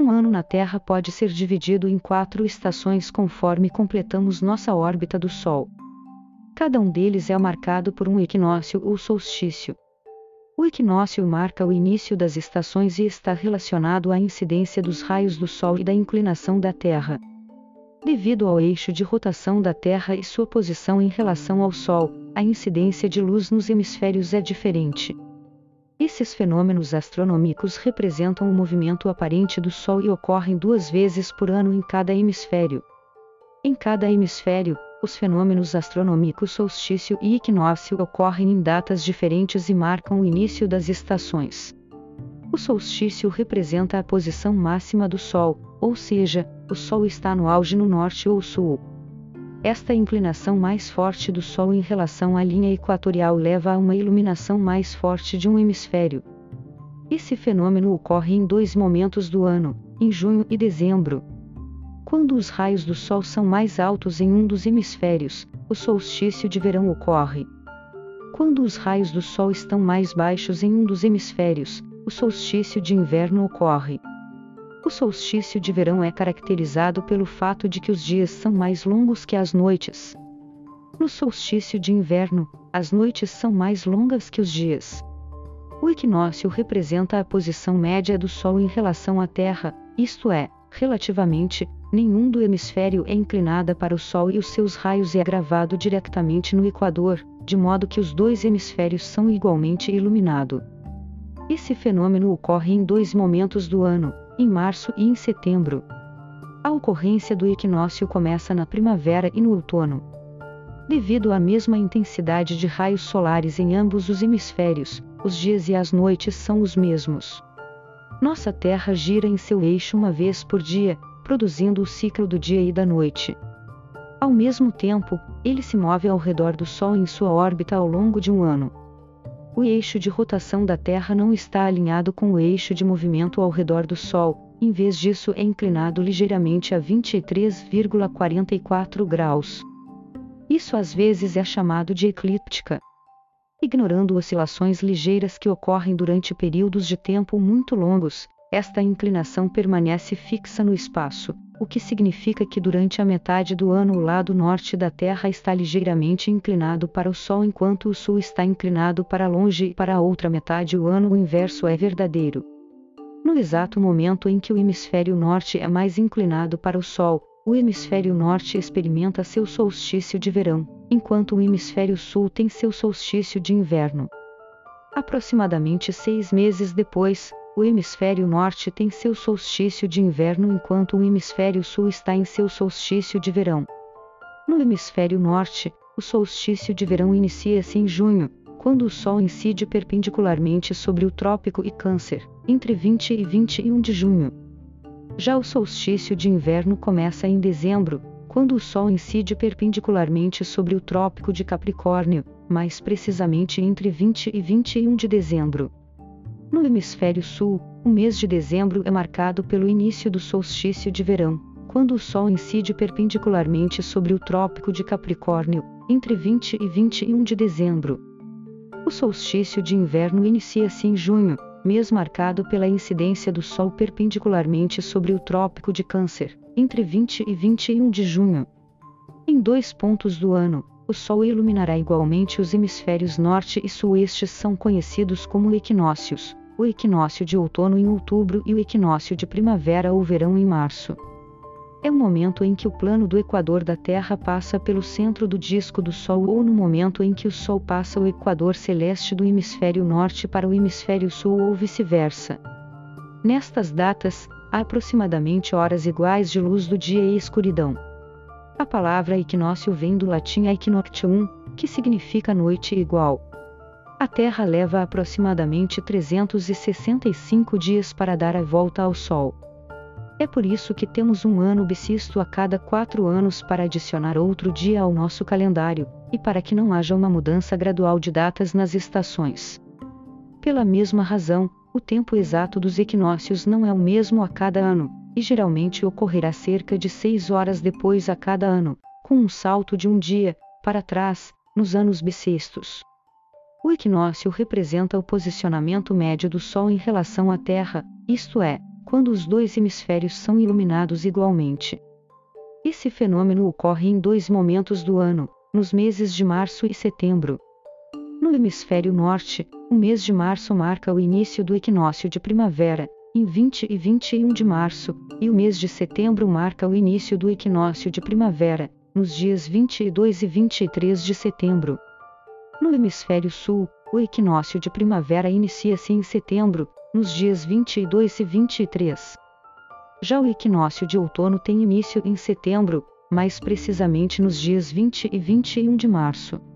Um ano na Terra pode ser dividido em quatro estações conforme completamos nossa órbita do Sol. Cada um deles é marcado por um equinócio ou solstício. O equinócio marca o início das estações e está relacionado à incidência dos raios do Sol e da inclinação da Terra. Devido ao eixo de rotação da Terra e sua posição em relação ao Sol, a incidência de luz nos hemisférios é diferente. Esses fenômenos astronômicos representam o movimento aparente do Sol e ocorrem duas vezes por ano em cada hemisfério. Em cada hemisfério, os fenômenos astronômicos solstício e equinócio ocorrem em datas diferentes e marcam o início das estações. O solstício representa a posição máxima do Sol, ou seja, o Sol está no auge no norte ou sul. Esta inclinação mais forte do Sol em relação à linha equatorial leva a uma iluminação mais forte de um hemisfério. Esse fenômeno ocorre em dois momentos do ano, em junho e dezembro. Quando os raios do Sol são mais altos em um dos hemisférios, o solstício de verão ocorre. Quando os raios do Sol estão mais baixos em um dos hemisférios, o solstício de inverno ocorre. O solstício de verão é caracterizado pelo fato de que os dias são mais longos que as noites. No solstício de inverno, as noites são mais longas que os dias. O equinócio representa a posição média do Sol em relação à Terra, isto é, relativamente, nenhum do hemisfério é inclinada para o Sol e os seus raios é gravado diretamente no Equador, de modo que os dois hemisférios são igualmente iluminados. Esse fenômeno ocorre em dois momentos do ano, em março e em setembro. A ocorrência do equinócio começa na primavera e no outono. Devido à mesma intensidade de raios solares em ambos os hemisférios, os dias e as noites são os mesmos. Nossa Terra gira em seu eixo uma vez por dia, produzindo o ciclo do dia e da noite. Ao mesmo tempo, ele se move ao redor do Sol em sua órbita ao longo de um ano o eixo de rotação da Terra não está alinhado com o eixo de movimento ao redor do Sol, em vez disso é inclinado ligeiramente a 23,44 graus. Isso às vezes é chamado de eclíptica. Ignorando oscilações ligeiras que ocorrem durante períodos de tempo muito longos, esta inclinação permanece fixa no espaço, o que significa que durante a metade do ano o lado norte da Terra está ligeiramente inclinado para o Sol enquanto o sul está inclinado para longe e para a outra metade o ano o inverso é verdadeiro. No exato momento em que o hemisfério norte é mais inclinado para o Sol, o hemisfério norte experimenta seu solstício de verão, enquanto o hemisfério sul tem seu solstício de inverno. Aproximadamente seis meses depois, o hemisfério norte tem seu solstício de inverno enquanto o hemisfério sul está em seu solstício de verão. No hemisfério norte, o solstício de verão inicia-se em junho, quando o Sol incide perpendicularmente sobre o Trópico e Câncer, entre 20 e 21 de junho. Já o solstício de inverno começa em dezembro, quando o Sol incide perpendicularmente sobre o Trópico de Capricórnio, mais precisamente entre 20 e 21 de dezembro. No hemisfério sul, o mês de dezembro é marcado pelo início do solstício de verão, quando o Sol incide perpendicularmente sobre o Trópico de Capricórnio, entre 20 e 21 de dezembro. O solstício de inverno inicia-se em junho, mês marcado pela incidência do Sol perpendicularmente sobre o Trópico de Câncer, entre 20 e 21 de junho. Em dois pontos do ano, o Sol iluminará igualmente os hemisférios norte e sul. Estes são conhecidos como equinócios o equinócio de outono em outubro e o equinócio de primavera ou verão em março. É o momento em que o plano do equador da Terra passa pelo centro do disco do Sol ou no momento em que o Sol passa o equador celeste do hemisfério norte para o hemisfério sul ou vice-versa. Nestas datas, há aproximadamente horas iguais de luz do dia e escuridão. A palavra equinócio vem do latim equinoctium, que significa noite igual. A Terra leva aproximadamente 365 dias para dar a volta ao Sol. É por isso que temos um ano bissexto a cada quatro anos para adicionar outro dia ao nosso calendário, e para que não haja uma mudança gradual de datas nas estações. Pela mesma razão, o tempo exato dos equinócios não é o mesmo a cada ano, e geralmente ocorrerá cerca de seis horas depois a cada ano, com um salto de um dia, para trás, nos anos bissextos. O equinócio representa o posicionamento médio do Sol em relação à Terra, isto é, quando os dois hemisférios são iluminados igualmente. Esse fenômeno ocorre em dois momentos do ano, nos meses de março e setembro. No hemisfério norte, o mês de março marca o início do equinócio de primavera, em 20 e 21 de março, e o mês de setembro marca o início do equinócio de primavera, nos dias 22 e 23 de setembro. No hemisfério sul, o equinócio de primavera inicia-se em setembro, nos dias 22 e 23. Já o equinócio de outono tem início em setembro, mais precisamente nos dias 20 e 21 de março.